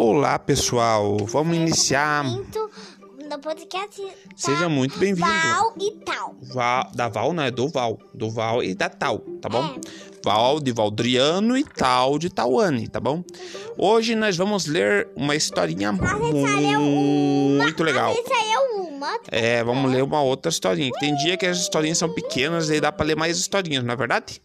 Olá, pessoal. Vamos iniciar. Podcast. Seja muito bem-vindo. Val e tal. Val, da Val, não é do Val. Do Val e da Tal, tá bom? É. Val de Valdriano e Tal de Tauane, tá bom? Hoje nós vamos ler uma historinha muito legal. Essa é uma. É, vamos ler uma outra historinha. Tem dia que as historinhas são pequenas e dá pra ler mais historinhas, não é verdade?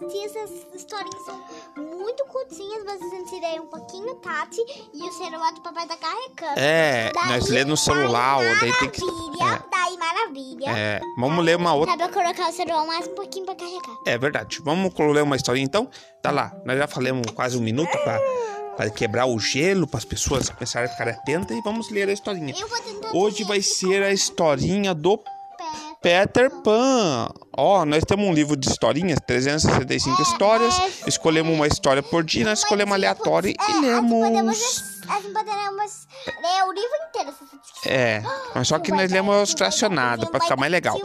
Algumas dessas historinhas são muito curtinhas, gente lê um pouquinho, Tati, e o celular do papai tá carregando. É, nós lê no celular, daí daí tem que. Maravilha, daí maravilha. É, vamos ler uma outra. Dá pra colocar o celular mais um pouquinho pra carregar. É verdade. Vamos ler uma historinha então? Tá lá. Nós já falamos quase um minuto pra, pra quebrar o gelo, para as pessoas começarem a ficar atentas e vamos ler a historinha. Hoje vai ser a historinha do Peter Pan. Ó, nós temos um livro de historinhas, 365 histórias. mas- Escolhemos uma história por dia, nós escolhemos aleatória e Assim lemos. podemos, assim podemos ler o livro inteiro. É, mas só que nós lemos fracionado para ficar mais legal.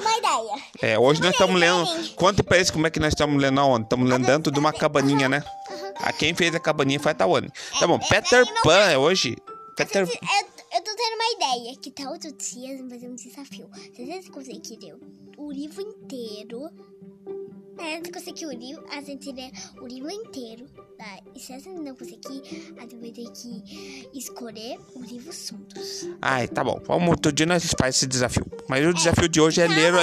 É, hoje nós estamos lendo. Conta pra eles como é que nós estamos lendo aonde? Estamos lendo dentro de uma cabaninha, né? A quem fez a cabaninha foi a Tawane. Tá bom, Peter Pan é hoje. Peter Eu, eu tô tendo uma ideia. Que tal outro dia fazer um desafio? Se vocês conseguirem o livro inteiro. É, se conseguir o livro, a gente lê o livro inteiro. Tá? E se a gente não conseguir, a gente vai ter que escolher o livro juntos. Ai, tá bom. Vamos outro dia nós faz esse desafio. Mas o desafio de hoje é ler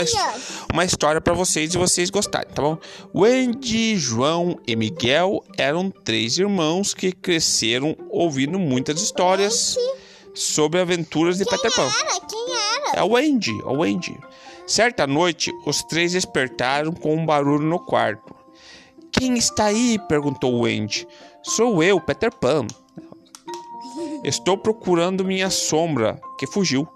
uma história pra vocês e vocês gostarem, tá bom? Wendy, João e Miguel eram três irmãos que cresceram ouvindo muitas histórias sobre aventuras de Peter Pan. Era, quem era? É o Wendy, é o Wendy. Certa noite, os três despertaram com um barulho no quarto. Quem está aí? perguntou o Wendy. Sou eu, Peter Pan. Estou procurando minha sombra, que fugiu.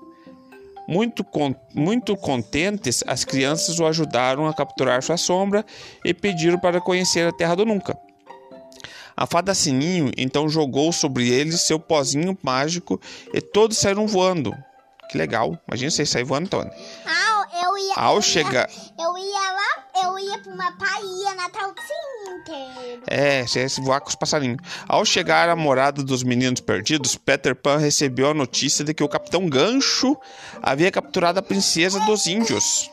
Muito, con- muito contentes, as crianças o ajudaram a capturar sua sombra e pediram para conhecer a Terra do Nunca. A fada Sininho então jogou sobre eles seu pozinho mágico e todos saíram voando. Que legal. Imagina vocês saírem voando, Tony. Ah, eu ia. Ao chegar- Eu ia lá, eu ia pra uma paia Natal inteiro. É, você ia voar com os passarinhos. Ao chegar à morada dos meninos perdidos, Peter Pan recebeu a notícia de que o Capitão Gancho havia capturado a princesa dos índios.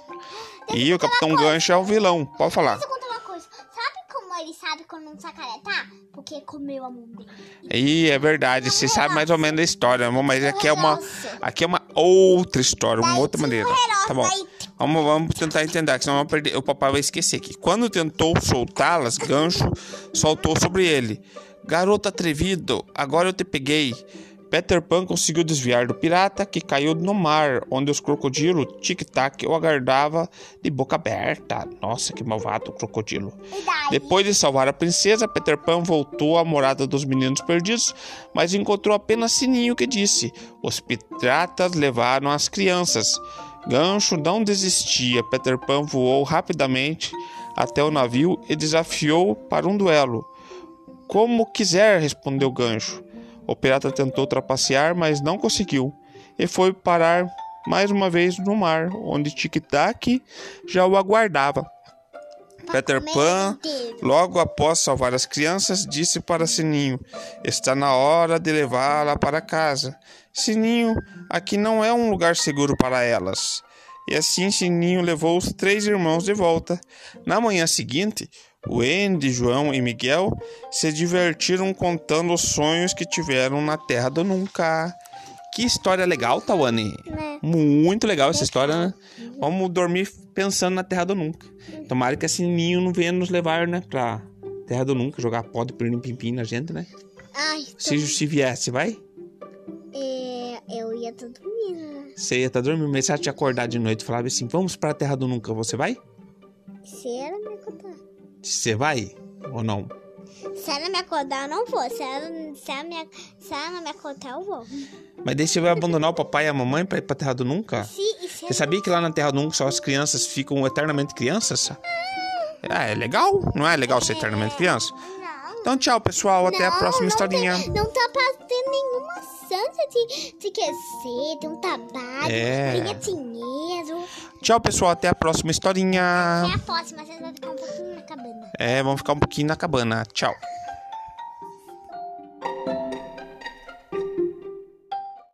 E o Capitão Gancho é o vilão. Pode falar. Deixa eu contar uma coisa. Sabe como ele sabe quando um sacaré tá? Porque comeu a mão dele. E é verdade, você sabe mais ou menos a história, mas aqui é uma, aqui é uma outra história, uma outra maneira. Tá bom. Vamos, vamos tentar entender, que senão perder- o papai vai esquecer aqui. Quando tentou soltá-las, Gancho soltou sobre ele. Garoto atrevido, agora eu te peguei. Peter Pan conseguiu desviar do pirata, que caiu no mar, onde os crocodilos tic-tac o aguardava de boca aberta. Nossa, que malvado o crocodilo. Depois de salvar a princesa, Peter Pan voltou à morada dos meninos perdidos, mas encontrou apenas Sininho que disse: Os piratas levaram as crianças. Gancho não desistia. Peter Pan voou rapidamente até o navio e desafiou para um duelo. Como quiser, respondeu Gancho. O pirata tentou trapacear, mas não conseguiu e foi parar mais uma vez no mar, onde Tic Tac já o aguardava. Peter Pan. Logo após salvar as crianças, disse para Sininho: Está na hora de levá-la para casa. Sininho, aqui não é um lugar seguro para elas. E assim Sininho levou os três irmãos de volta. Na manhã seguinte, Wendy, João e Miguel se divertiram contando os sonhos que tiveram na Terra do Nunca. Que história legal, Tawane. Né? Muito legal essa história, né? Vamos dormir pensando na Terra do Nunca. Tomara que a Sininho não venha nos levar, né? Pra Terra do Nunca, jogar pó de pirim-pim-pim na gente, né? Ai, Se, se viesse, vai? é, eu ia tô dormindo. né? Você ia estar dormindo, mas se ela te acordar de noite e falava assim, vamos pra Terra do Nunca, você vai? Se ela me acordar. Você vai? Ou não? Se ela me acordar, eu não vou. Se ela, se ela, me, se ela não me acordar, eu vou. Mas daí você vai abandonar o papai e a mamãe pra ir pra Terra do Nunca? E se Você sabia que lá na Terra do Nunca só as crianças ficam eternamente crianças? Ah, é legal? Não é legal ser eternamente criança? Então tchau, pessoal. Até a Não, próxima não historinha. Tem, não tá fazendo nenhuma chance de, de crescer, ter um trabalho, É. dinheiro. Tchau, pessoal. Até a próxima historinha. Até a próxima, vocês vão ficar um pouquinho na cabana. É, vamos ficar um pouquinho na cabana. Tchau.